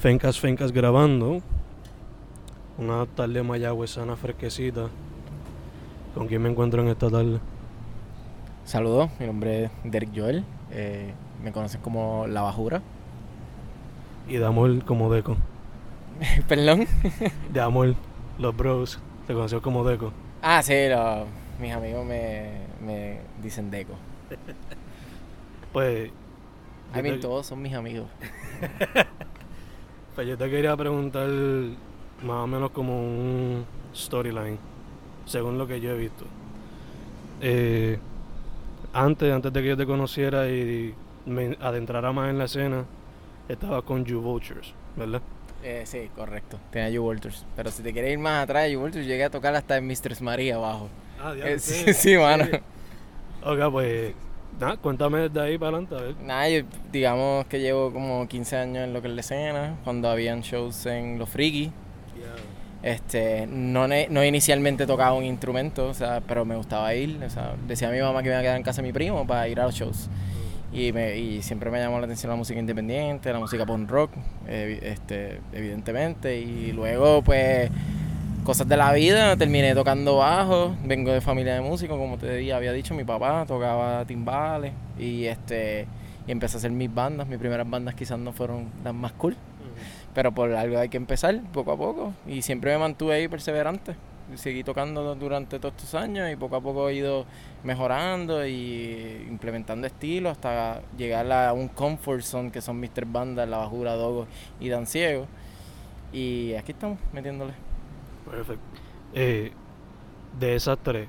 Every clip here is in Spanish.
Fencas, Fencas grabando. Una tarde mayagüezana fresquecita. ¿Con quién me encuentro en esta tarde? Saludos, mi nombre es Derek Joel. eh, me conocen como La Bajura. Y de amor como Deco. Perdón. De amor, los bros. Se conoció como Deco. Ah, sí, lo- mis amigos me, me dicen Deco. Pues. Mean, te- todos son mis amigos. Pues yo te quería preguntar más o menos como un storyline, según lo que yo he visto. Eh, antes, antes de que yo te conociera y me adentrara más en la escena, estaba con You Vultures, ¿verdad? Eh, sí, correcto. Tiene You Walters. Pero si te quieres ir más atrás, You Walters llegué a tocar hasta en Mistress María abajo. Ah, Eh, sí, sí, mano. Ok, pues, nada, cuéntame desde ahí para adelante, a ver. Nada, yo digamos que llevo como 15 años en lo que es la escena, cuando habían shows en Los Friki. Este, no, no inicialmente tocaba un instrumento, o sea, pero me gustaba ir. O sea, decía a mi mamá que me iba a quedar en casa de mi primo para ir a los shows. Y, me, y siempre me llamó la atención la música independiente, la música punk rock, evi- este, evidentemente. Y luego, pues, cosas de la vida, terminé tocando bajo. Vengo de familia de músicos, como te había dicho, mi papá tocaba timbales. Y, este, y empecé a hacer mis bandas. Mis primeras bandas quizás no fueron las más cool. Pero por algo hay que empezar, poco a poco. Y siempre me mantuve ahí perseverante. Seguí tocando durante todos estos años y poco a poco he ido mejorando y implementando estilos hasta llegar a un comfort zone que son Mr. Banda, La Bajura, Dogo y Dan Ciego. Y aquí estamos metiéndole. Perfecto. Eh, de esas tres,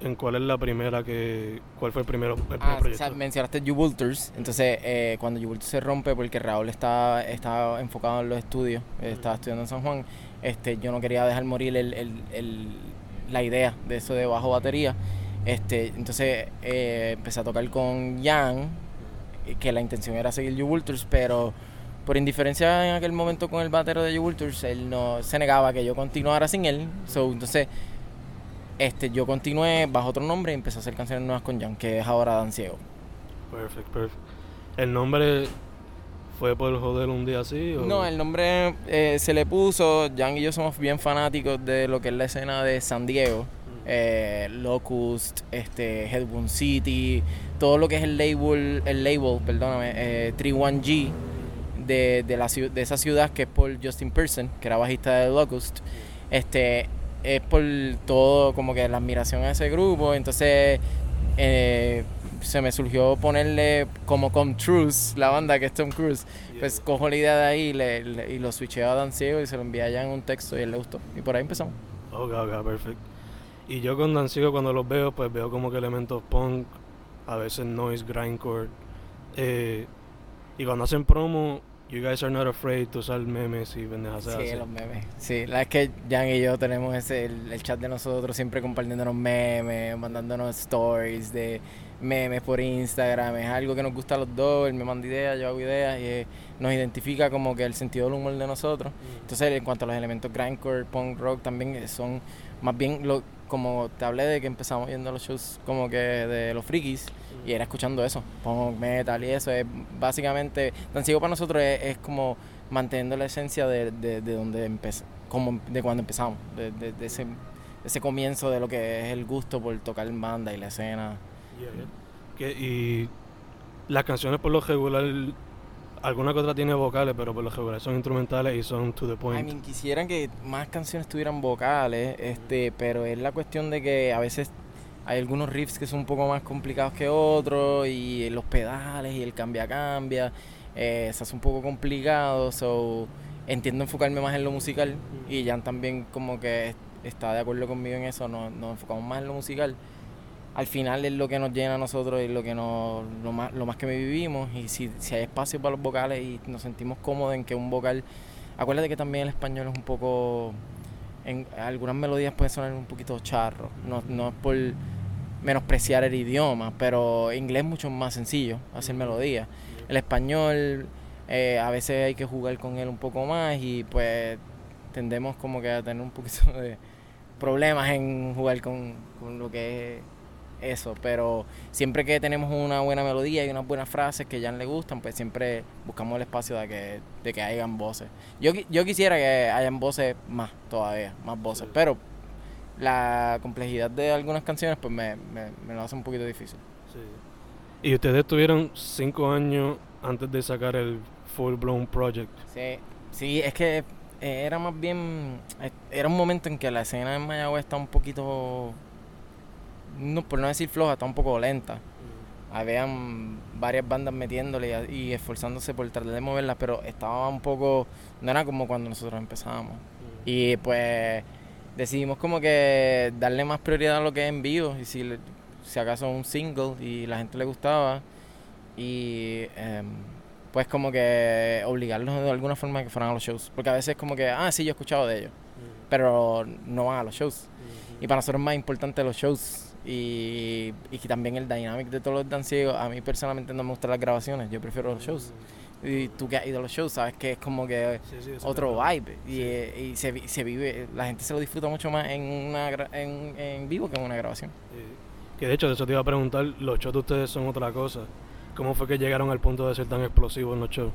¿en cuál es la primera que... ¿Cuál fue el primero, el primer Ah, o proyecto? sea, mencionaste Jubulters. Entonces, eh, cuando Jubulters se rompe, porque Raúl estaba, estaba enfocado en los estudios, eh, estaba estudiando en San Juan, este, yo no quería dejar morir el, el- el- la idea de eso de bajo batería. Este, entonces, eh, empecé a tocar con Jan, que la intención era seguir Jubulters, pero por indiferencia en aquel momento con el batero de Jubulters, él no se negaba que yo continuara sin él. So, entonces, este, yo continué bajo otro nombre y empecé a hacer canciones nuevas con Jan, que es ahora Dan Ciego. Perfecto, perfecto. ¿El nombre fue por joder un día así? O? No, el nombre eh, se le puso, Jan y yo somos bien fanáticos de lo que es la escena de San Diego. eh, Locust, este, Headwound City, todo lo que es el label, el label, perdóname, eh, 31G de, de, la, de esa ciudad que es por Justin Pearson, que era bajista de Locust. Este, es por todo como que la admiración a ese grupo. Entonces eh, se me surgió ponerle como Come Truth, la banda que es Tom Cruise. Pues cojo la idea de ahí y, le- le- y lo switcheo a Dan Ciego y se lo envié allá en un texto y él le gustó. Y por ahí empezamos. Ok, ok, perfecto. Y yo con Dancigo cuando los veo, pues veo como que elementos punk, a veces noise, grindcore. Eh, y cuando hacen promo, you guys are not afraid to usar memes y pendejas Sí, así. los memes. Sí, la es que Jan y yo tenemos ese, el, el chat de nosotros siempre compartiéndonos memes, mandándonos stories de memes por Instagram. Es algo que nos gusta a los dos. Él me manda ideas, yo hago ideas y eh, nos identifica como que el sentido del humor de nosotros. Entonces, en cuanto a los elementos grindcore, punk rock, también eh, son más bien lo, como te hablé de que empezamos yendo a los shows como que de los frikis y era escuchando eso, punk, metal y eso. Es básicamente, tan ciego para nosotros es, es como manteniendo la esencia de, de, de donde como de cuando empezamos, de, de- de ese, ese comienzo de lo que es el gusto por tocar en banda y la escena. Yeah, yeah. Que- y las canciones por lo regular, alguna que otra tiene vocales, pero por lo regular son instrumentales y son to the I point. mean, quisieran que más canciones tuvieran vocales, este, pero es la cuestión de que a veces hay algunos riffs que son un poco más complicados que otros y los pedales y el cambia cambia, eh, se hace un poco complicado, so entiendo enfocarme más en lo musical y Jan también como que está de acuerdo conmigo en eso, nos, nos enfocamos más en lo musical al final es lo que nos llena a nosotros y lo que nos, lo más, lo más que vivimos. Y si, si hay espacio para los vocales y nos sentimos cómodos en que un vocal. Acuérdate que también el español es un poco. En algunas melodías pueden sonar un poquito charro. No, no es por menospreciar el idioma, pero inglés es mucho más sencillo hacer melodías. El español eh, a veces hay que jugar con él un poco más y pues tendemos como que a tener un poquito de problemas en jugar con, con lo que es eso, pero siempre que tenemos una buena melodía y unas buenas frases que ya le gustan, pues siempre buscamos el espacio de que, de que hayan voces. Yo, yo quisiera que hayan voces más todavía, más voces, pero la complejidad de algunas canciones pues me, me, lo hace un poquito difícil. Y ustedes tuvieron cinco años antes de sacar el Full Blown Project. Sí, sí, es que eh, era más bien, eh, era un momento en que la escena en Mayagüez está un poquito no, por no decir floja, está un poco lenta. Habían varias bandas metiéndole y, esforzándose por tratar de moverlas, pero estaba un poco, no era como cuando nosotros empezábamos. Y pues decidimos como que darle más prioridad a lo que es en vivo y si, si acaso un single y la gente le gustaba y em, pues como que obligarlos de alguna forma a que fueran a los shows. Porque a veces como que, ah, sí, yo he escuchado de ellos, pero no van a los shows. Y para nosotros es más importante los shows y, y también el dynamic de todos los danciegos. A mí personalmente no me gustan las grabaciones, yo prefiero los shows. Y tú que has ido a los shows, sabes que es como que otro vibe. Y, y se, se, vive, la gente se lo disfruta mucho más en, una, en, en vivo que en una grabación. Que de hecho, de eso te iba a preguntar, los shows de ustedes son otra cosa. ¿Cómo fue que llegaron al punto de ser tan explosivos en los shows?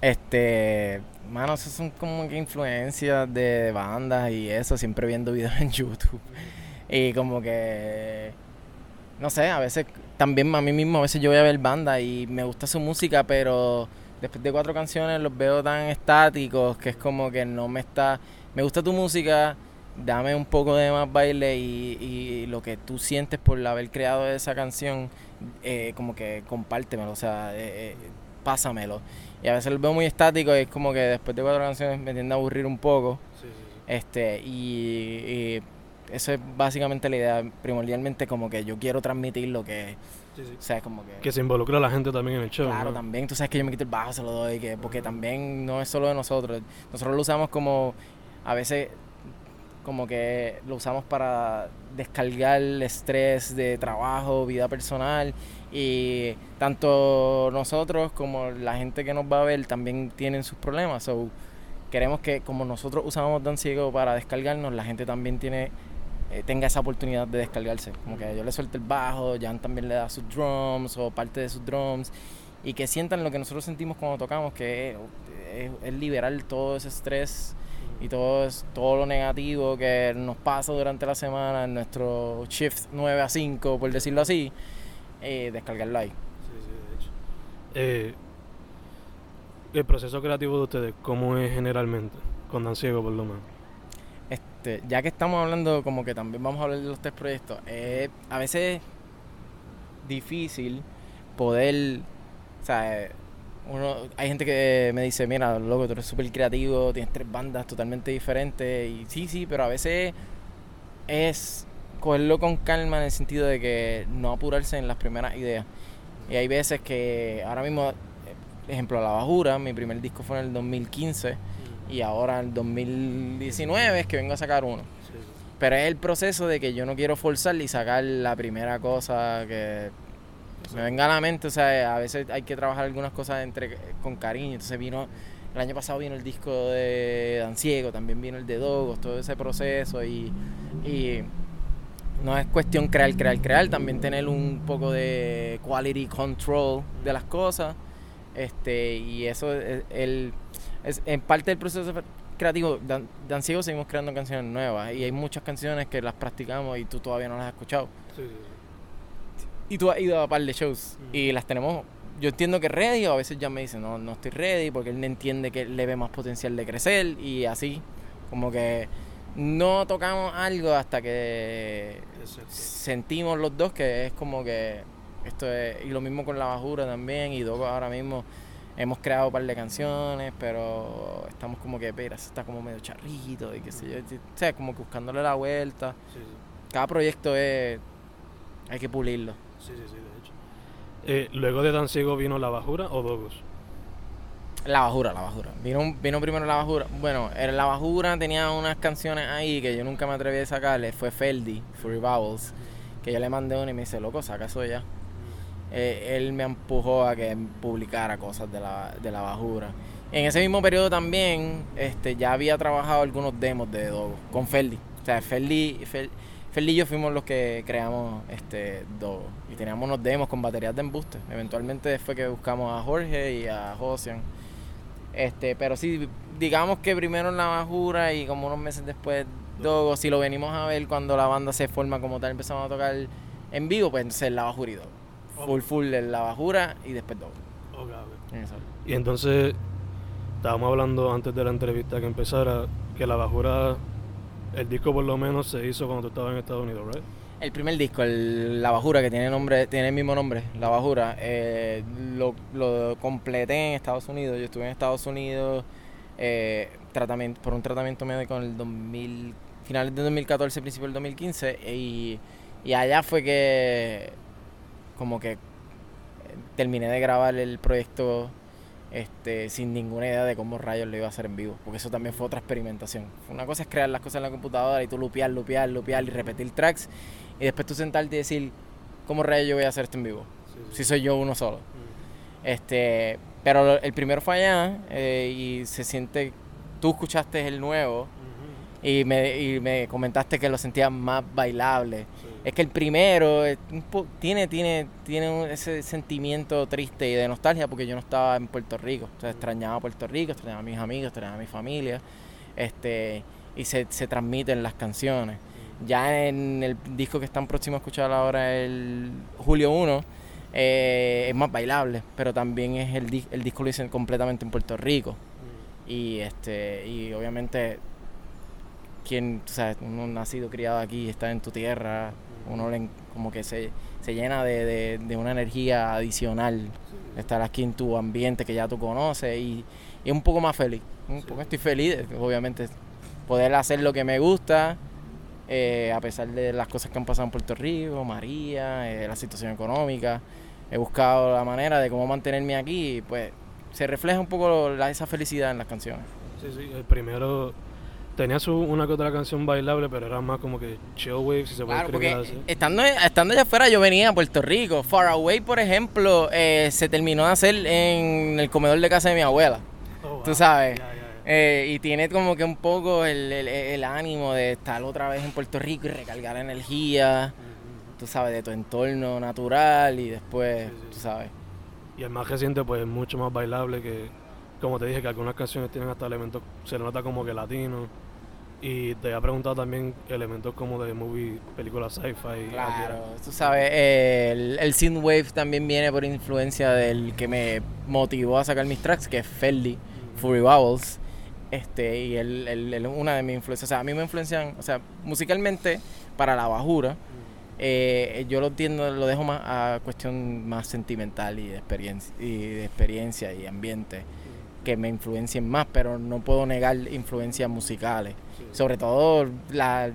Este, mano, eso son como que influencias de bandas y eso, siempre viendo videos en YouTube. Y como que, no sé, a veces también a mí mismo, a veces yo voy a ver banda y me gusta su música, pero después de cuatro canciones los veo tan estáticos que es como que no me está, me gusta tu música, dame un poco de más baile y, y lo que tú sientes por haber creado esa canción, eh, como que compártemelo, o sea, eh, eh, pásamelo. Y a veces los veo muy estáticos y es como que después de cuatro canciones me tiende a aburrir un poco. Este, y eso es básicamente la idea, primordialmente como que yo quiero transmitir lo que... O sea, como que... Que se involucra la gente también en el show. Claro, también. Tú sabes que yo me quito el bajo, se lo doy, que, porque también no es solo de nosotros. Nosotros lo usamos como... A veces como que lo usamos para descargar el estrés de trabajo, vida personal y tanto nosotros como la gente que nos va a ver también tienen sus problemas. So, queremos que como nosotros usamos Dan Ciego para descargarnos, la gente también tiene eh, tenga esa oportunidad de descargarse. Como que yo le suelte el bajo, Jan también le da sus drums o parte de sus drums y que sientan lo que nosotros sentimos cuando tocamos, que es, liberar todo ese estrés y todo, todo lo negativo que nos pasa durante la semana en nuestro shift 9 a 5, por decirlo así, eh, descargarlo ahí. Sí, sí, de hecho. Eh, el proceso creativo de ustedes, ¿cómo es generalmente? Con Dan Ciego, por lo menos. Este, ya que estamos hablando, como que también vamos a hablar de los tres proyectos, a veces es difícil poder, o sea, uno, hay gente que me dice, mira, loco, tú eres súper creativo, tienes tres bandas totalmente diferentes, y sí, sí, pero a veces es cogerlo con calma en el sentido de que no apurarse en las primeras ideas. Y hay veces que ahora mismo, ejemplo, La Bajura, mi primer disco fue en el 2015 y ahora en 2019 es que vengo a sacar uno. Pero es el proceso de que yo no quiero forzar y sacar la primera cosa que me venga a la mente. O sea, a veces hay que trabajar algunas cosas entre con cariño. Entonces vino, el año pasado vino el disco de Dan Ciego, también vino el de Dogos, todo ese proceso y, y no es cuestión crear, crear, crear, también tener un poco de quality control de las cosas. Este, y eso es el es, en parte del proceso creativo, Dan, Dan Ciego seguimos creando canciones nuevas y hay muchas canciones que las practicamos y tú todavía no las has escuchado. Sí, sí, sí. Y tú has ido a un par de shows y las tenemos. Yo entiendo que ready, o a veces ya me dice, no, no estoy ready, porque él entiende que le ve más potencial de crecer y así. Como que no tocamos algo hasta que sentimos los dos que es como que esto es. Y lo mismo con la bajura también, y Dogo ahora mismo hemos creado un par de canciones, pero estamos como que, espera, está como medio charrito y qué sé yo. O sea, como que buscándole la vuelta. Cada proyecto es Hay que pulirlo. Sí, sí, sí, de hecho. Eh, luego de Dan Ciego vino La Bajura o Dogos. La Bajura, La Bajura. Vino, vino primero La Bajura. Bueno, en La Bajura tenía unas canciones ahí que yo nunca me atreví a sacarle. Fue Feldy, Fury Vowels. Que yo le mandé una y me dice, loco, saca eso ya. Eh, él me empujó a que publicara cosas de la, de la Bajura. En ese mismo periodo también este, ya había trabajado algunos demos de Dogo con Feldy. O sea, Feldy, Feldy y yo fuimos los que creamos este Dogo. Y teníamos unos demos con baterías de embuste. Eventualmente fue que buscamos a Jorge y a Josian este, pero sí, digamos que primero en la bajura y como unos meses después Dogo, si lo venimos a ver cuando la banda se forma como tal, empezamos a tocar en vivo, pues entonces la bajura y Dogo. Full full en la bajura y después Dogo. Y entonces estábamos hablando antes de la entrevista que empezara que la bajura, el disco por lo menos se hizo cuando tú estabas en Estados Unidos, ¿right? El primer disco, La Bajura, que tiene nombre tiene el mismo nombre, La Bajura, eh, lo, lo, completé en Estados Unidos. Yo estuve en Estados Unidos eh, tratamiento, por un tratamiento médico en el 2000, finales de 2014, principio del 2015. Y, y allá fue que como que terminé de grabar el proyecto este, sin ninguna idea de cómo rayos lo iba a hacer en vivo, porque eso también fue otra experimentación. Una cosa es crear las cosas en la computadora y tú lupear, lupear, lupear y repetir tracks, y después tú sentarte y decir, ¿cómo rayos yo voy a hacer esto en vivo? Si soy yo uno solo. Este, pero el primero fue allá eh, y se siente, tú escuchaste el nuevo y, me, y me comentaste que lo sentías más bailable es que el primero tiene, tiene, tiene ese sentimiento triste y de nostalgia porque yo no estaba en Puerto Rico. O sea, extrañaba Puerto Rico, extrañaba a mis amigos, extrañaba a mi familia. Este, y se, se transmiten las canciones. Ya en el disco que están próximos a escuchar ahora, el Julio 1, eh, es más bailable, pero también es el, el disco lo hice completamente en Puerto Rico. Y este y obviamente quien, o sea, uno nacido, criado aquí, está en tu tierra, uno como que se, se llena de, de, una energía adicional estar aquí en tu ambiente que ya tú conoces y, y un poco más feliz. Un poco estoy feliz, obviamente, poder hacer lo que me gusta, eh, a pesar de las cosas que han pasado en Puerto Rico, María, eh, la situación económica. He buscado la manera de cómo mantenerme aquí y pues se refleja un poco esa felicidad en las canciones. Sí, sí, el primero tenía su, una que otra canción bailable, pero era más como que chill wave, si se puede claro, así. Estando, estando allá afuera, yo venía a Puerto Rico. Far Away, por ejemplo, eh, se terminó de hacer en el comedor de casa de mi abuela. Oh, Tú sabes. Eh, y tiene como que un poco el, el, ánimo de estar otra vez en Puerto Rico y recargar energía, tú sabes, de tu entorno natural y después, tú sabes. Y el más reciente, pues, es mucho más bailable que, como te dije, que algunas canciones tienen hasta elementos, se nota como que latino. Y te había preguntado también elementos como de movie, películas sci-fi. Claro, tú sabes, el, el synthwave también viene por influencia del que me motivó a sacar mis tracks, que es Feldy, Fury Vowels. Este, y él, él, una de mis influencias, o sea, a mí me influencian, o sea, musicalmente, para la bajura, eh, yo lo entiendo, lo dejo más a cuestión más sentimental y de experiencia, y de experiencia y ambiente que me influencien más, pero no puedo negar influencias musicales. Sobre todo las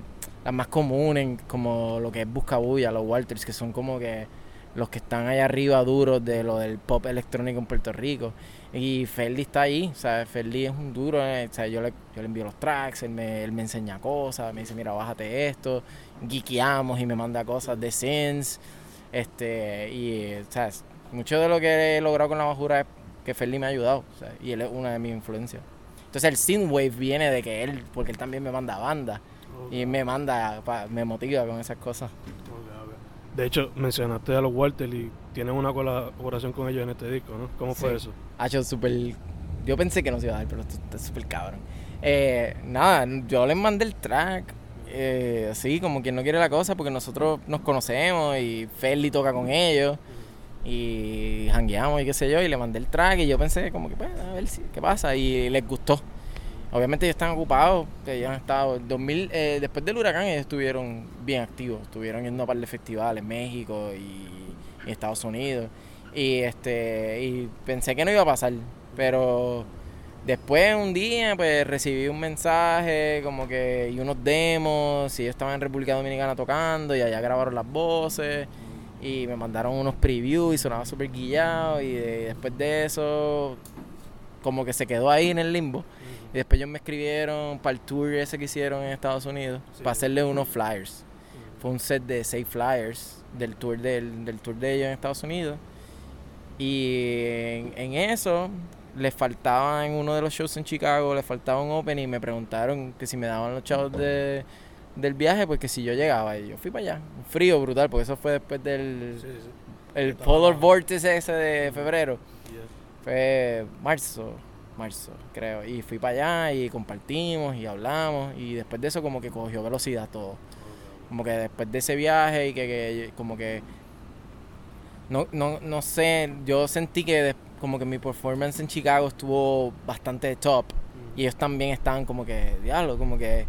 más comunes, como lo que es Buscabulla, los Walters, que son como que los que están allá arriba duros de lo del pop electrónico en Puerto Rico. Y Ferdi está ahí, o sea, Ferdi es un duro, eh, o sea, yo le, yo le envío los tracks, él me, él me enseña cosas, me dice, mira, bájate esto, geekeamos y me manda cosas de Sense. Este, y, o sea, mucho de lo que he logrado con la bajura es que Ferdi me ha ayudado y él es una de mis influencias. Entonces el synthwave viene de que él, porque él también me manda banda y me manda, me motiva con esas cosas. De hecho, mencionaste a los Walter y tienen una colaboración con ellos en este disco, ¿no? ¿Cómo fue eso? Ha hecho súper... Yo pensé que no se iba a dar, pero está súper cabrón. Eh, nada, yo les mandé el track, eh, así como quien no quiere la cosa, porque nosotros nos conocemos y Ferdi toca con ellos y jangueamos y qué sé yo, y le mandé el track y yo pensé como que, pues, a ver si, qué pasa, y les gustó. Obviamente ellos están ocupados, que ellos han estado, 2000, eh, después del huracán ellos estuvieron bien activos, estuvieron yendo a par de festivales, México y, y, Estados Unidos, y este y pensé que no iba a pasar, pero Después un día pues recibí un mensaje como que y unos demos y ellos estaban en República Dominicana tocando y allá grabaron las voces y me mandaron unos previews y sonaba súper guillado y después de eso como que se quedó ahí en el limbo. Y después ellos me escribieron para el tour ese que hicieron en Estados Unidos para hacerle unos flyers. Fue un set de seis flyers del tour, del, del tour de ellos en Estados Unidos. Y en, eso les faltaba en uno de los shows en Chicago, les faltaba un open y me preguntaron que si me daban los chavos de, del viaje, pues que si yo llegaba. Y yo fui para allá. Un frío brutal, porque eso fue después del el Polar Vortex ese de febrero. Fue marzo, marzo, creo. Y fui para allá y compartimos y hablamos. Y después de eso como que cogió velocidad todo como que después de ese viaje y que, como que no, no, no sé, yo sentí que como que mi performance en Chicago estuvo bastante top y ellos también estaban como que, diablo, como que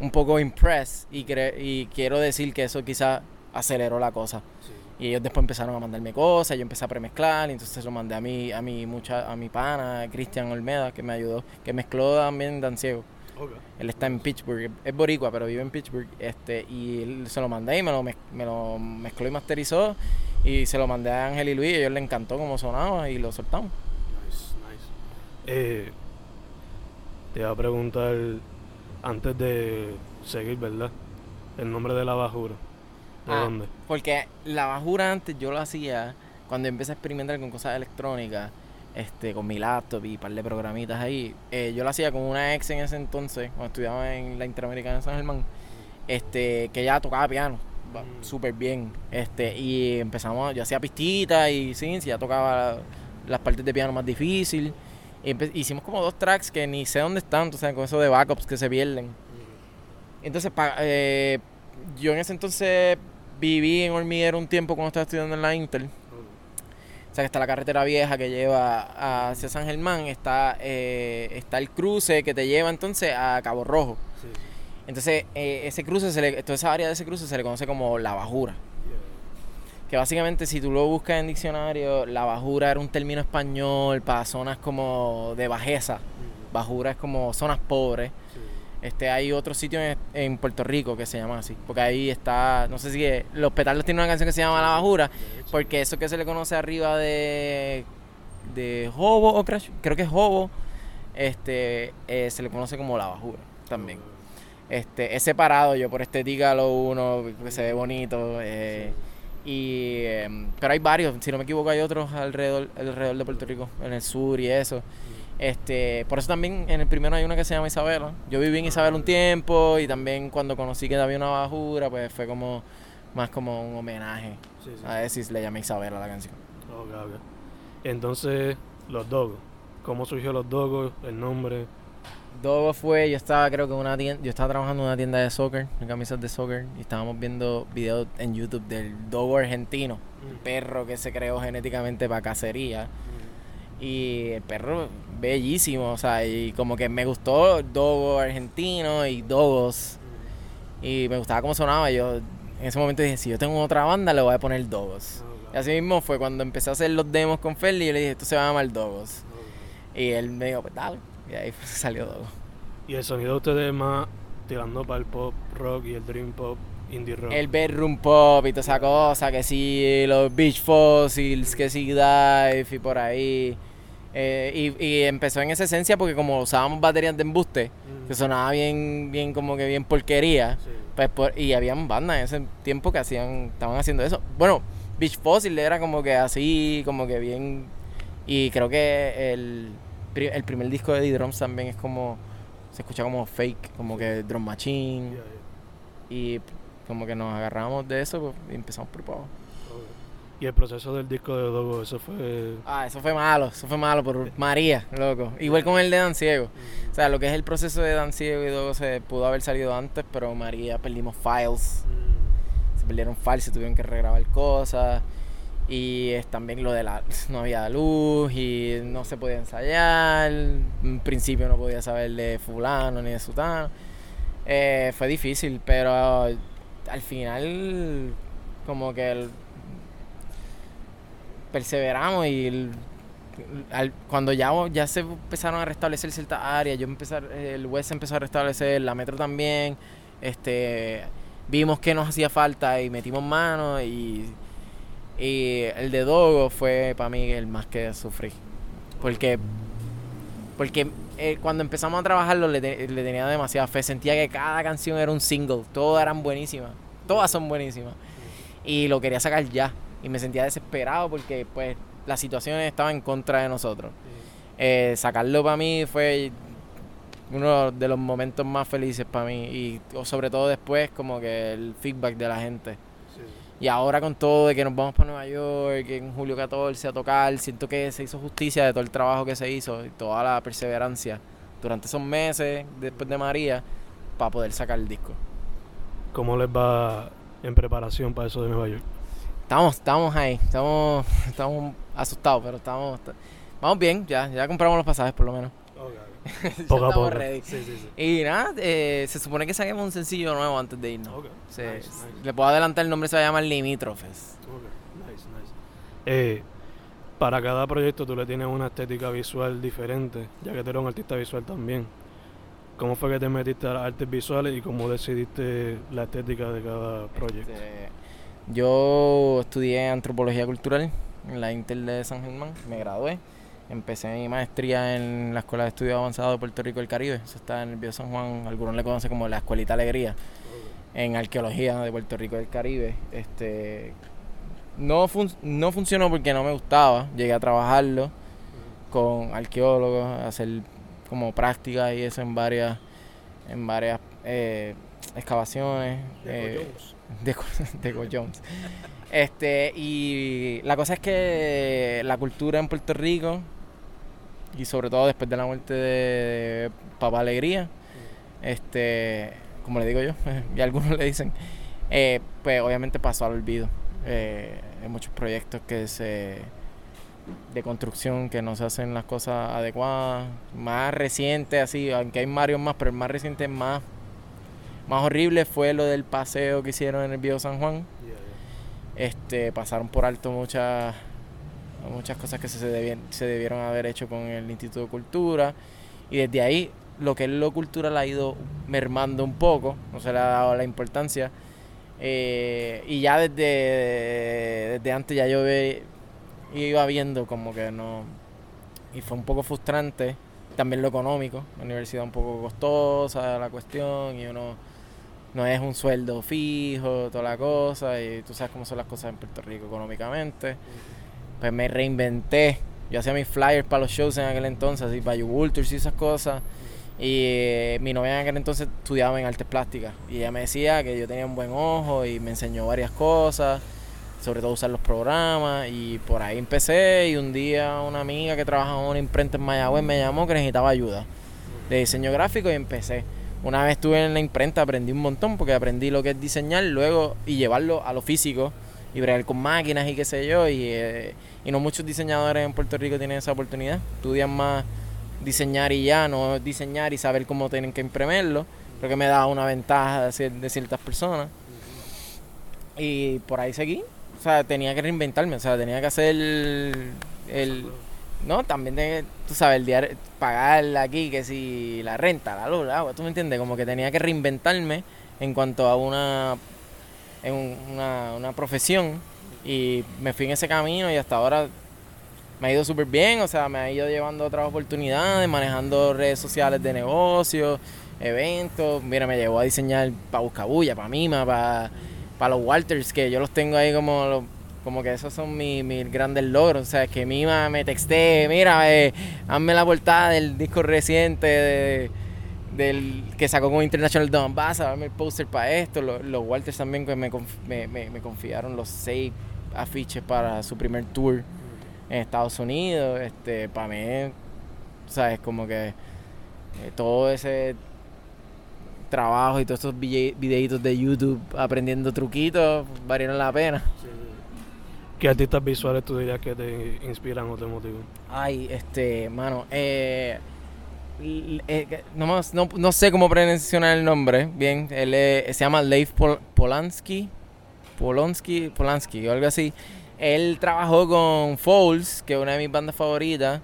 un poco impressed y, y quiero decir que eso quizás aceleró la cosa. Y ellos después empezaron a mandarme cosas, yo empecé a premezclar, y entonces lo mandé a mi, a mi, mucha, a mi pana, Cristian Olmeda, que me ayudó, que mezcló también Dan Ciego. Él está en Pittsburgh, es boricua, pero vive en Pittsburgh. Este, y se lo mandé y me lo, me, lo mezcló y masterizó. Y se lo mandé a Ángel y Luis y a ellos les encantó cómo sonaba y lo soltamos. Nice, nice. Eh, te iba a preguntar, antes de seguir, ¿verdad? El nombre de la bajura. ¿De ah, dónde? Porque la bajura antes yo lo hacía cuando empecé a experimentar con cosas electrónicas este, con mi laptop y un par de programitas ahí. Eh, yo lo hacía con una ex en ese entonces, cuando estudiaba en la Interamericana de San Germán, este, que ya tocaba piano mm. súper bien. Este, y empezamos, yo hacía pistitas y sí, ya tocaba las partes de piano más difícil. Hicimos como dos tracks que ni sé dónde están, entonces con eso de backups que se pierden. Entonces, eh, yo en ese entonces viví en Hormiguero un tiempo cuando estaba estudiando en la Intel o sea, que está la carretera vieja que lleva hacia San Germán, está, eh, está el cruce que te lleva entonces a Cabo Rojo. Entonces, eh, ese cruce, se le, toda esa área de ese cruce se le conoce como la bajura. Que básicamente, si tú lo buscas en diccionario, la bajura era un término español para zonas como de bajeza. Bajura es como zonas pobres. Este, hay otro sitio en, Puerto Rico que se llama así, porque ahí está, no sé si Los Petardos tienen una canción que se llama La Bajura, porque eso que se le conoce arriba de de Hobo o Crash, creo que es Hobo, este, eh, se le conoce como La Bajura también. Este, es separado, yo por estética lo uno, que se ve bonito, eh, y, em, pero hay varios, si no me equivoco hay otros alrededor, alrededor de Puerto Rico, en el sur y eso. Este, por eso también en el primero hay una que se llama Isabela. Yo viví en Isabela un tiempo y también cuando conocí que había una bajura, pues fue como más como un homenaje a decir le llamé Isabela la canción. Entonces, los dogos. ¿Cómo surgió los dogos? El nombre. Dogo fue, yo estaba creo que en una tienda, yo estaba trabajando en una tienda de soccer, en camisas de soccer, y estábamos viendo videos en YouTube del dogo argentino, el mm. perro que se creó genéticamente para cacería. Mm. Y el perro bellísimo, o sea, y como que me gustó Dogo argentino y Dogos. Y me gustaba cómo sonaba. Yo en ese momento dije, si yo tengo otra banda, le voy a poner Dogos. Y así mismo fue cuando empecé a hacer los demos con Ferli y le dije, esto se va a llamar Dogos. Y él me dijo, pues dale. Y ahí salió Dogos. ¿Y el sonido de ustedes más tirando para el pop rock y el dream pop? Indie rock. El bedroom pop y toda esa cosa, que sí, los Beach Fossils, que sí, Dive y por ahí. Eh, y, empezó en esa esencia porque como usábamos baterías de embuste, que sonaba bien, bien como que bien porquería, pues y habían bandas en ese tiempo que hacían, estaban haciendo eso. Bueno, Beach Fossil era como que así, como que bien, y creo que el, el primer disco de D-Drums también es como, se escucha como fake, como que drum machine, y como que nos agarramos de eso pues, y empezamos por y el proceso del disco de Dogo, eso fue... Ah, eso fue malo, eso fue malo por María, loco. Igual con el de Dan Ciego. O sea, lo que es el proceso de Dan Ciego y Dogo se pudo haber salido antes, pero María perdimos files. Se perdieron files, se tuvieron que regrabar cosas. Y es también lo de la... No había luz y no se podía ensayar. En principio no podía saber de fulano ni de sutano. Eh, fue difícil, pero al final como que... Perseveramos y cuando ya, ya se empezaron a restablecer ciertas áreas, yo empezar, el West empezó a restablecer, la Metro también, este, vimos que nos hacía falta y metimos manos y, y el de Dogo fue para mí el más que sufrí. Porque, porque eh, cuando empezamos a trabajarlo le, le tenía demasiada fe, sentía que cada canción era un single, todas eran buenísimas, todas son buenísimas. Y lo quería sacar ya y me sentía desesperado porque pues la situación estaba en contra de nosotros. Eh, sacarlo para mí fue uno de los momentos más felices para mí y sobre todo después como que el feedback de la gente. Y ahora con todo de que nos vamos para Nueva York, que en julio 14 a tocar, siento que se hizo justicia de todo el trabajo que se hizo y toda la perseverancia durante esos meses después de María para poder sacar el disco. ¿Cómo les va en preparación para eso de Nueva York? Estamos, estamos ahí, estamos, estamos asustados, pero estamos, vamos bien, ya, ya compramos los pasajes por lo menos. Poco a poco. Sí, sí, sí. Y nada, eh, se supone que saquemos un sencillo nuevo antes de irnos. Okay. Le puedo adelantar el nombre, se va a llamar Limítrofes. Okay. Nice, nice. Eh, para cada proyecto tú le tienes una estética visual diferente, ya que tú eres un artista visual también. ¿Cómo fue que te metiste a las artes visuales y cómo decidiste la estética de cada proyecto? Este, yo estudié antropología cultural en la Intel de San Germán, me gradué. Empecé mi maestría en la Escuela de Estudios Avanzados de Puerto Rico del Caribe. Eso está en el Bio San Juan, algunos le conocen como la Escuelita Alegría, en arqueología de Puerto Rico del Caribe. Este, no, no funcionó porque no me gustaba. Llegué a trabajarlo con arqueólogos, a hacer como prácticas y eso en varias, en varias eh, excavaciones. Eh, de, de Jones. Este, y la cosa es que la cultura en Puerto Rico, y sobre todo después de la muerte de Papá Alegría, este, como le digo yo, y algunos le dicen, eh, pues obviamente pasó al olvido. Eh, hay muchos proyectos que se de construcción que no se hacen las cosas adecuadas. Más reciente, así, aunque hay varios más, pero el más reciente más más horrible fue lo del paseo que hicieron en el Viejo San Juan. Este, pasaron por alto muchas muchas cosas que se, debieron, se debieron haber hecho con el Instituto de Cultura. Y desde ahí lo que es lo cultural ha ido mermando un poco, no se le ha dado la importancia. Eh, y ya desde, desde antes ya yo iba viendo como que no... Y fue un poco frustrante. También lo económico, la universidad un poco costosa, la cuestión, y uno no es un sueldo fijo, toda la cosa, y tú sabes cómo son las cosas en Puerto Rico económicamente. Pues me reinventé. Yo hacía mis flyers para los shows en aquel entonces, así para Ultras y esas cosas. Y eh, mi novia en aquel entonces estudiaba en artes plásticas. Y ella me decía que yo tenía un buen ojo y me enseñó varias cosas, sobre todo usar los programas. Y por ahí empecé. Y un día una amiga que trabaja en una imprenta en Mayagüez me llamó que necesitaba ayuda de diseño gráfico y empecé. Una vez estuve en la imprenta, aprendí un montón porque aprendí lo que es diseñar luego y llevarlo a lo físico y bregar con máquinas y qué sé yo. Y, eh, y no muchos diseñadores en Puerto Rico tienen esa oportunidad. Estudian más diseñar y ya, no diseñar y saber cómo tienen que imprimirlo. Creo que me da una ventaja de, ciertas personas. Y por ahí seguí. O sea, tenía que reinventarme. O sea, tenía que hacer el no, también tú sabes, el diario, pagar aquí, que si la renta, la luz, el agua, tú me entiendes, como que tenía que reinventarme en cuanto a una, en una, una profesión y me fui en ese camino y hasta ahora me ha ido súper bien, o sea, me ha ido llevando otras oportunidades, manejando redes sociales de negocios, eventos, mira, me llevó a diseñar para Buscabulla, para Mima, para, para los Walters, que yo los tengo ahí como los como que esos son mis, grandes logros. O sea, que Mima me texté, mira, eh, hazme la portada del disco reciente del que sacó con International Donbass, hazme el póster para esto. Los, Walters también que me, me, confiaron los seis afiches para su primer tour en Estados Unidos. Este, para mí, ¿sabes? Como que eh, todo ese trabajo y todos estos videitos de YouTube aprendiendo truquitos valieron la pena. ¿Qué artistas visuales tú dirías que te inspiran o te motivan? Ay, este, mano, eh, eh no, no, sé cómo pronunciar el nombre, bien, él se llama Leif Pol Polanski, Polonsky, Polanski o algo así. Él trabajó con Falls, que es una de mis bandas favoritas.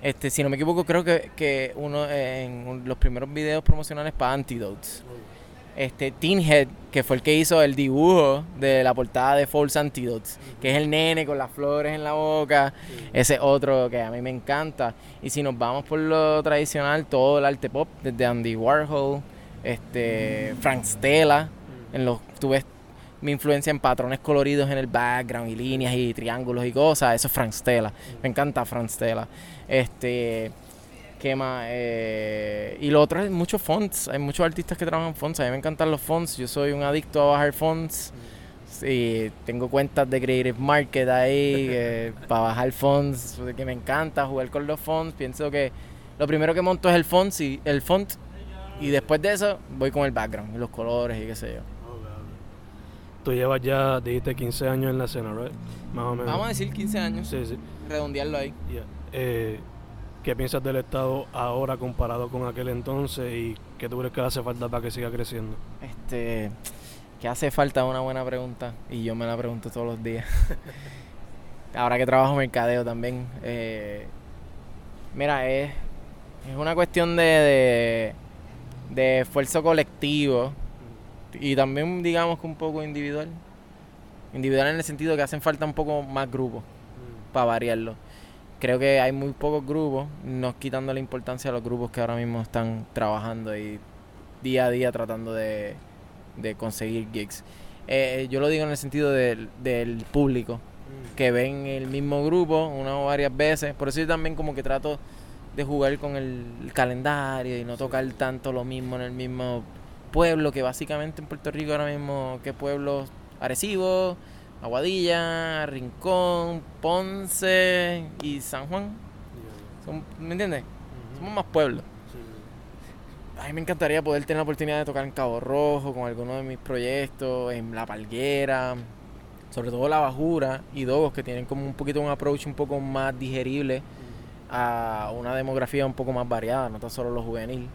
Este, si no me equivoco, creo que, que uno en los primeros videos promocionales para Antidotes. Este, Teen Head, que fue el que hizo el dibujo de la portada de False Antidotes, que es el nene con las flores en la boca. Ese otro que a mí me encanta. Y si nos vamos por lo tradicional, todo el arte pop, desde Andy Warhol, este, Frank Stella, en los, tú ves mi influencia en patrones coloridos en el background y líneas y triángulos y cosas, eso es Frank Stella. Me encanta Frank Stella. Este, ¿qué más? Eh, y lo otro es muchos fonts. Hay muchos artistas que trabajan fonts. A mí me encantan los fonts. Yo soy un adicto a bajar fonts. Y tengo cuentas de Creative Market ahí para bajar fonts, que me encanta jugar con los fonts. Pienso que lo primero que monto es el font, y, el font y después de eso voy con el background, los colores y qué sé yo. Tú llevas ya, dijiste 15 años en la escena, ¿right? Más o menos. Vamos a decir 15 años. Sí, sí. Redondearlo ahí. Eh, ¿Qué piensas del Estado ahora comparado con aquel entonces y qué tú crees que hace falta para que siga creciendo? Este, ¿qué hace falta? Una buena pregunta y yo me la pregunto todos los días. ahora que trabajo mercadeo también. Eh, mira, es, es una cuestión de de esfuerzo colectivo y también digamos que un poco individual. Individual en el sentido que hacen falta un poco más grupos mm. para variarlo. Creo que hay muy pocos grupos, no quitando la importancia a los grupos que ahora mismo están trabajando y día a día tratando de, conseguir gigs. Eh, yo lo digo en el sentido del, del público, mm. que ven el mismo grupo una o varias veces. Por eso yo también como que trato de jugar con el, calendario y no tocar tanto lo mismo en el mismo pueblo, que básicamente en Puerto Rico ahora mismo, ¿qué pueblos? Arecibo, Aguadilla, Rincón, Ponce y San Juan. ¿Me entiendes? Somos más pueblos. A mí me encantaría poder tener la oportunidad de tocar en Cabo Rojo con alguno de mis proyectos, en La Palguera, sobre todo La Bajura y Dogos, que tienen como un poquito un approach un poco más digerible a una demografía un poco más variada, no tan solo los juvenil.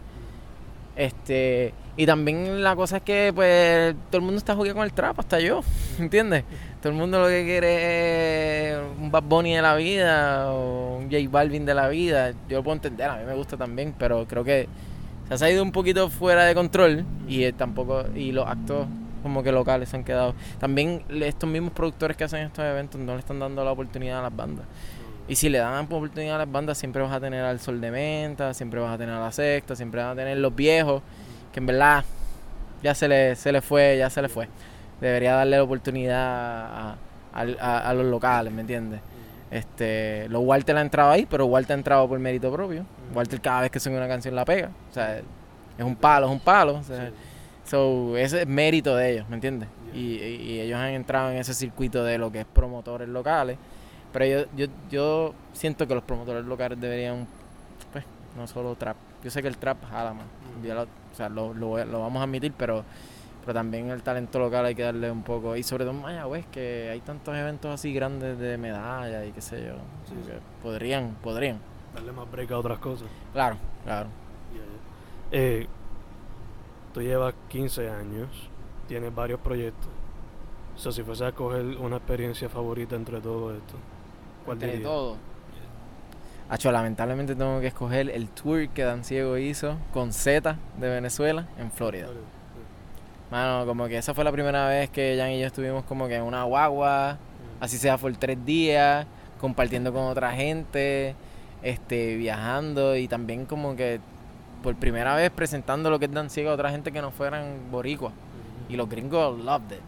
Este, y también la cosa es que pues todo el mundo está jugando con el trap, hasta yo, ¿entiendes? Todo el mundo lo que quiere es un Bad Bunny de la vida o un J Balvin de la vida. Yo lo puedo entender, a mí me gusta también, pero creo que se ha salido un poquito fuera de control y tampoco y los actos como que locales se han quedado. También estos mismos productores que hacen estos eventos no le están dando la oportunidad a las bandas. Y si le dan oportunidad a las bandas, siempre vas a tener al Sol de Menta, siempre vas a tener a la Sexta, siempre vas a tener los viejos, que en verdad ya se le, se le fue, ya se le fue. Debería darle la oportunidad a, los locales, ¿me entiendes? Este, los Walter han entrado ahí, pero Walter ha entrado por mérito propio. Walter cada vez que suena una canción la pega. O sea, es un palo, es un palo. O ese es mérito de ellos, ¿me entiendes? Y, y ellos han entrado en ese circuito de lo que es promotores locales pero yo, yo, yo siento que los promotores locales deberían, pues, no solo trap. Yo sé que el trap jala más. o sea, lo, lo, vamos a admitir, pero, pero también el talento local hay que darle un poco. Y sobre todo en Mayagüez, que hay tantos eventos así grandes de medallas y qué sé yo. podrían, podrían. Darle más break a otras cosas. Claro, claro. Eh, tú llevas 15 años, tienes varios proyectos. O sea, si fuese a coger una experiencia favorita entre todo esto, ¿Cuál de todo. Hacho, lamentablemente tengo que escoger el tour que Dan Ciego hizo con Z de Venezuela en Florida. Mano, como que esa fue la primera vez que Jan y yo estuvimos como que en una guagua, así sea por tres días, compartiendo con otra gente, este, viajando y también como que por primera vez presentando lo que es Dan Ciego a otra gente que no fueran boricuas. Y los gringos loved it.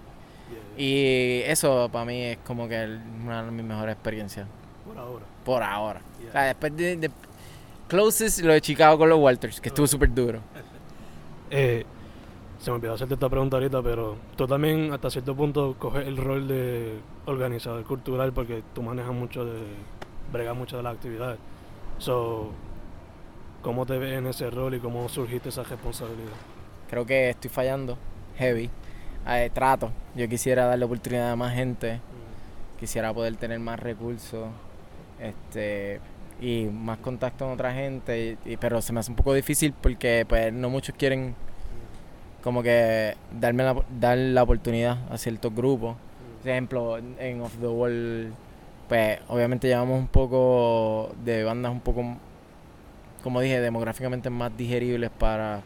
Y eso para mí es como que una de mis mejores experiencias. Por ahora. Por ahora. O sea, después de, Closest lo de Chicago con los Walters, que estuvo súper duro. Eh, se me olvidó hacerte esta pregunta ahorita, pero tú también hasta cierto punto coges el rol de organizador cultural porque tú manejas mucho de, bregas mucho de las actividades. So, ¿Cómo te ves en ese rol y cómo surgiste esa responsabilidad? Creo que estoy fallando heavy eh, trato. Yo quisiera darle oportunidad a más gente, quisiera poder tener más recursos este y más contacto con otra gente, pero se me hace un poco difícil porque pues no muchos quieren como que darme la, dar la oportunidad a ciertos grupos. Por ejemplo, en Off the Wall, pues obviamente llevamos un poco de bandas un poco, como dije, demográficamente más digeribles para,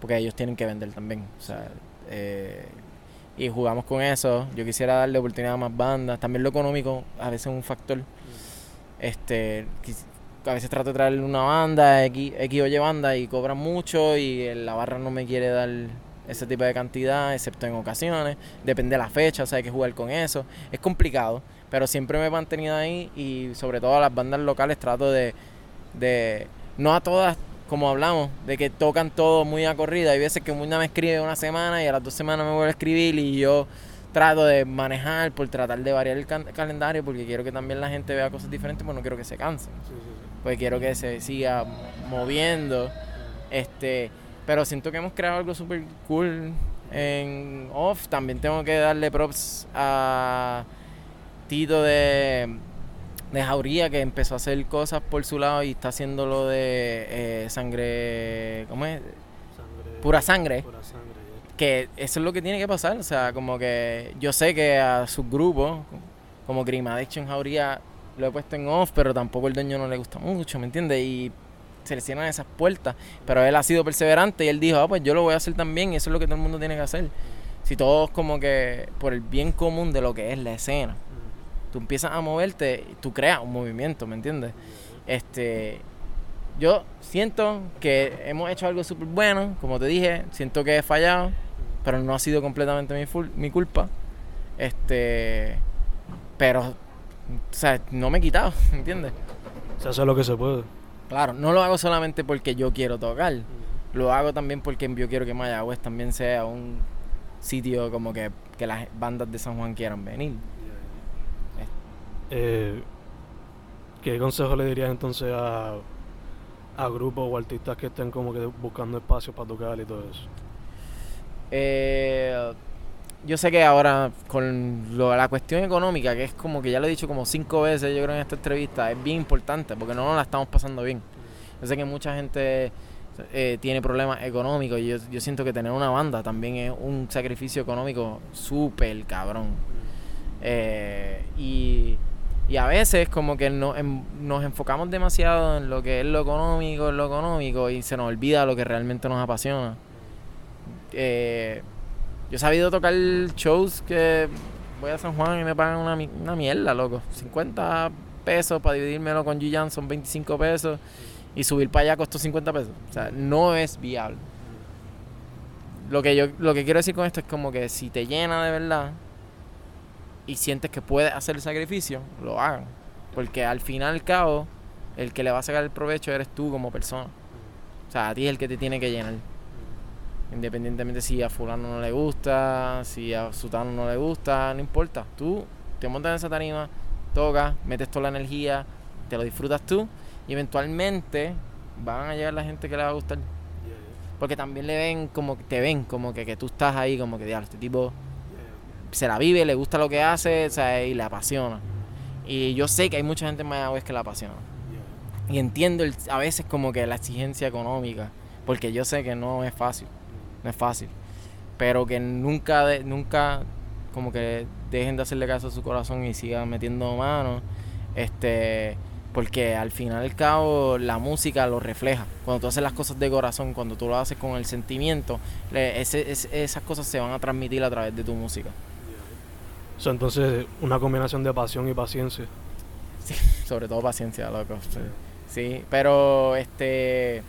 porque ellos tienen que vender también. O sea, eh, y jugamos con eso. Yo quisiera darle oportunidad a más bandas. También lo económico a veces es un factor. Este, a veces trato de traerle una banda, X, X o Y banda, y cobran mucho y la barra no me quiere dar ese tipo de cantidad, excepto en ocasiones. Depende de la fecha, o sea, hay que jugar con eso. Es complicado, pero siempre me he mantenido ahí y sobre todo a las bandas locales trato de, de no a todas como hablamos, de que tocan todo muy a corrida. Hay veces que una me escribe una semana y a las dos semanas me vuelve a escribir y yo trato de manejar por tratar de variar el calendario porque quiero que también la gente vea cosas diferentes, pues no quiero que se cansen. Pues quiero que se siga moviendo. Este, pero siento que hemos creado algo súper cool en off. También tengo que darle props a Tito de, de Jauría, que empezó a hacer cosas por su lado y está haciendo lo de eh, sangre. ¿Cómo es? pura sangre. Que eso es lo que tiene que pasar. O sea, como que yo sé que a sus grupos, como Green Addiction Jauría, lo he puesto en off, pero tampoco el dueño no le gusta mucho, ¿me entiendes? Y se le cierran esas puertas. Pero él ha sido perseverante y él dijo, ah, pues yo lo voy a hacer también y eso es lo que todo el mundo tiene que hacer. Si todos como que por el bien común de lo que es la escena, tú empiezas a moverte, tú creas un movimiento, ¿me entiendes? Este, yo siento que hemos hecho algo súper bueno, como te dije, siento que he fallado, pero no ha sido completamente mi, mi culpa. Este, pero, o sea, no me he quitado, ¿me entiendes? Se hace lo que se puede. Claro, no lo hago solamente porque yo quiero tocar. Lo hago también porque yo quiero que Mayagüez también sea un sitio como que, las bandas de San Juan quieran venir. Eh, ¿Qué consejo le dirías entonces a, a grupos o artistas que estén como que buscando espacios para tocar y todo eso? Eh, yo sé que ahora con la cuestión económica, que es como que ya lo he dicho como cinco veces yo creo en esta entrevista, es bien importante porque no nos la estamos pasando bien. Yo sé que mucha gente eh, tiene problemas económicos y yo, siento que tener una banda también es un sacrificio económico súper cabrón. Eh, y, a veces como que no, nos enfocamos demasiado en lo que es lo económico, en lo económico y se nos olvida lo que realmente nos apasiona. Eh, yo he sabido tocar shows que voy a San Juan y me pagan una, una mierda, loco. 50 pesos para dividírmelo con G son 25 pesos. Y subir para allá costó 50 pesos. O sea, no es viable. Lo que yo lo que quiero decir con esto es como que si te llena de verdad y sientes que puedes hacer el sacrificio, lo hagan. Porque al final al cabo, el que le va a sacar el provecho eres tú como persona. O sea, a ti es el que te tiene que llenar. Independientemente si a fulano no le gusta, si a sutano no le gusta, no importa. Tú te montas en esa tarima, tocas, metes toda la energía, te lo disfrutas tú y eventualmente van a llegar la gente que le va a gustar. Porque también le ven como que te ven como que, que tú estás ahí como que este tipo se la vive, le gusta lo que hace, y le apasiona. Y yo sé que hay mucha gente en Mayagüez que la apasiona. Y entiendo a veces como que la exigencia económica, porque yo sé que no es fácil no es fácil. Pero que nunca, nunca como que dejen de hacerle caso a su corazón y sigan metiendo manos. Este, porque al final y al cabo la música lo refleja. Cuando tú haces las cosas de corazón, cuando tú lo haces con el sentimiento, esas cosas se van a transmitir a través de tu música. O entonces, una combinación de pasión y paciencia. Sí, sobre todo paciencia, loco. Sí, pero este.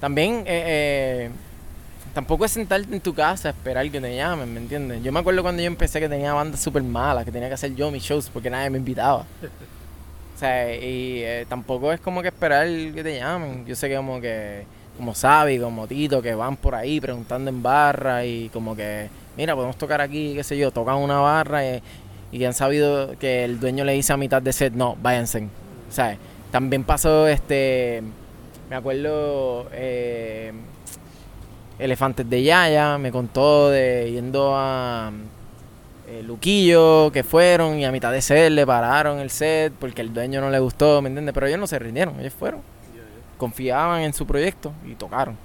También eh, eh tampoco es sentarte en tu casa a esperar que te llamen, ¿me entiendes? Yo me acuerdo cuando yo empecé que tenía bandas súper malas, que tenía que hacer yo mis shows porque nadie me invitaba. O sea, y eh, tampoco es como que esperar que te llamen. Yo sé que como que, como Sabi, como Tito, que van por ahí preguntando en barra y como que, mira, podemos tocar aquí, qué sé yo, tocan una barra y, y han sabido que el dueño le dice a mitad de set, no, váyanse. O sea, también pasó este, me acuerdo... Eh, Elefantes de Yaya, me contó de yendo a eh, Luquillo, que fueron y a mitad de set le pararon el set porque el dueño no le gustó, ¿me entiendes? Pero ellos no se rindieron, ellos fueron. Confiaban en su proyecto y tocaron.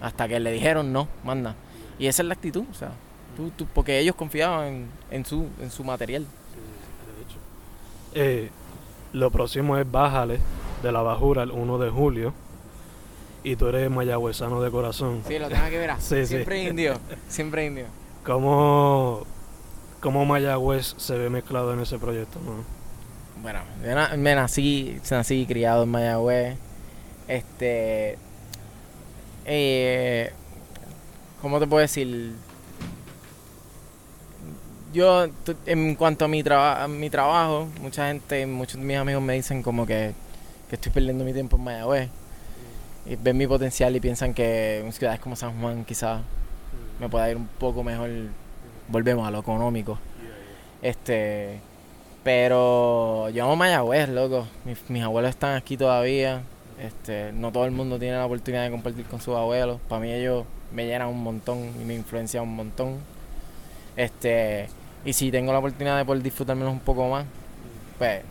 Hasta que le dijeron no, manda. Y esa es la actitud, o sea, Tú, tú, porque ellos confiaban en, en su, en su material. Eh, lo próximo es Bájale de la Bajura el 1 de julio. Y tú eres mayagüezano de corazón. Sí, lo tengo que ver. Sí, sí. siempre indio, siempre indio. ¿Cómo, ¿Cómo Mayagüez se ve mezclado en ese proyecto? no? Bueno, yo na- me nací, nací criado en Mayagüez. Este. Eh, ¿Cómo te puedo decir? Yo, en cuanto a mi, traba- a mi trabajo, mucha gente, muchos de mis amigos me dicen como que, que estoy perdiendo mi tiempo en Mayagüez. Y ven mi potencial y piensan que en ciudades como San Juan quizás me pueda ir un poco mejor. Volvemos a lo económico. Este. Pero yo amo Mayagüez, loco. Mis, abuelos están aquí todavía. Este, no todo el mundo tiene la oportunidad de compartir con sus abuelos. Para mí ellos me llenan un montón y me influencian un montón. Este, y si tengo la oportunidad de poder disfrutármelos un poco más, pues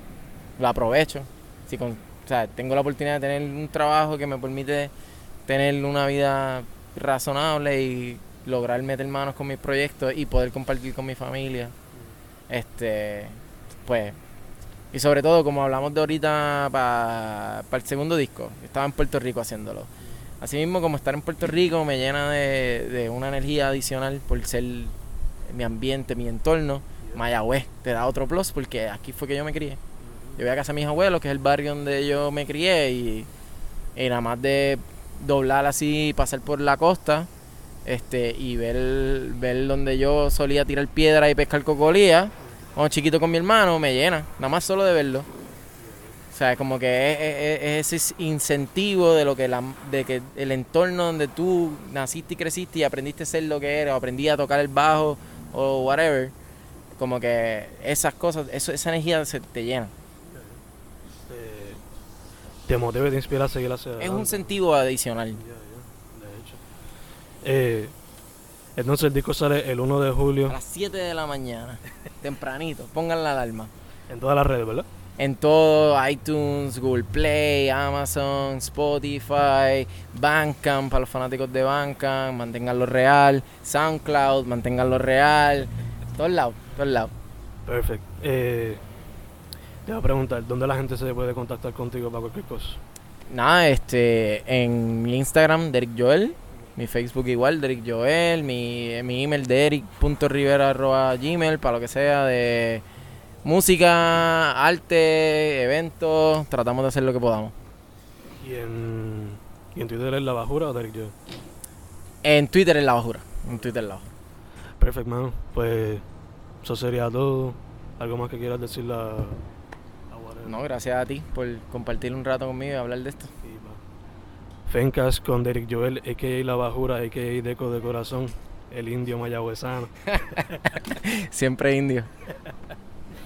lo aprovecho. Si o sea, tengo la oportunidad de tener un trabajo que me permite tener una vida razonable y lograr meter manos con mis proyectos y poder compartir con mi familia. Este, pues, y sobre todo, como hablamos de ahorita para el segundo disco, estaba en Puerto Rico haciéndolo. Asimismo, como estar en Puerto Rico me llena de, de una energía adicional por ser mi ambiente, mi entorno. Mayagüez te da otro plus porque aquí fue que yo me crié. Yo voy a casa de mis abuelos, que es el barrio donde yo me crié, y, nada más de doblar así, pasar por la costa, este, y ver, ver donde yo solía tirar piedra y pescar cocolía, cuando chiquito con mi hermano, me llena, nada más solo de verlo. O sea, como que es, es- es ese incentivo de lo que la, de que el entorno donde tú naciste y creciste y aprendiste a ser lo que eres, o aprendí a tocar el bajo o whatever, como que esas cosas, esa energía se te llena. Te motiva y te inspira a seguir hacia Es un adelante. incentivo adicional. Ya, ya, de hecho. Eh, entonces el disco sale el 1 de A julio las 7 de la mañana, tempranito, pongan la alarma. en todas las redes, ¿verdad? En todo, iTunes, Google Play, Amazon, Spotify, Bandcamp, para los fanáticos de Bandcamp, manténganlo real, SoundCloud, manténganlo real, todos lados, todos lados. Perfecto. Eh, te voy a preguntar, ¿dónde la gente se puede contactar contigo para cualquier cosa? Nada, este, en mi Instagram, Derek Joel, mi Facebook igual, Derek Joel, mi, mi email, derek.rivera.gmail, para lo que sea de música, arte, eventos, tratamos de hacer lo que podamos. ¿Y en, y en Twitter es La Bajura o Derek Joe? En Twitter es la bajura, en Twitter es la bajura. Perfecto, mano. Pues eso sería todo. ¿Algo más que quieras decirle a, a Whatever? No, gracias a ti por compartir un rato conmigo y hablar de esto. Fencas con Derek Joel, a.k.a. La Bajura, a.k.a. Deco de Corazón, el indio mayagüezano. Siempre indio.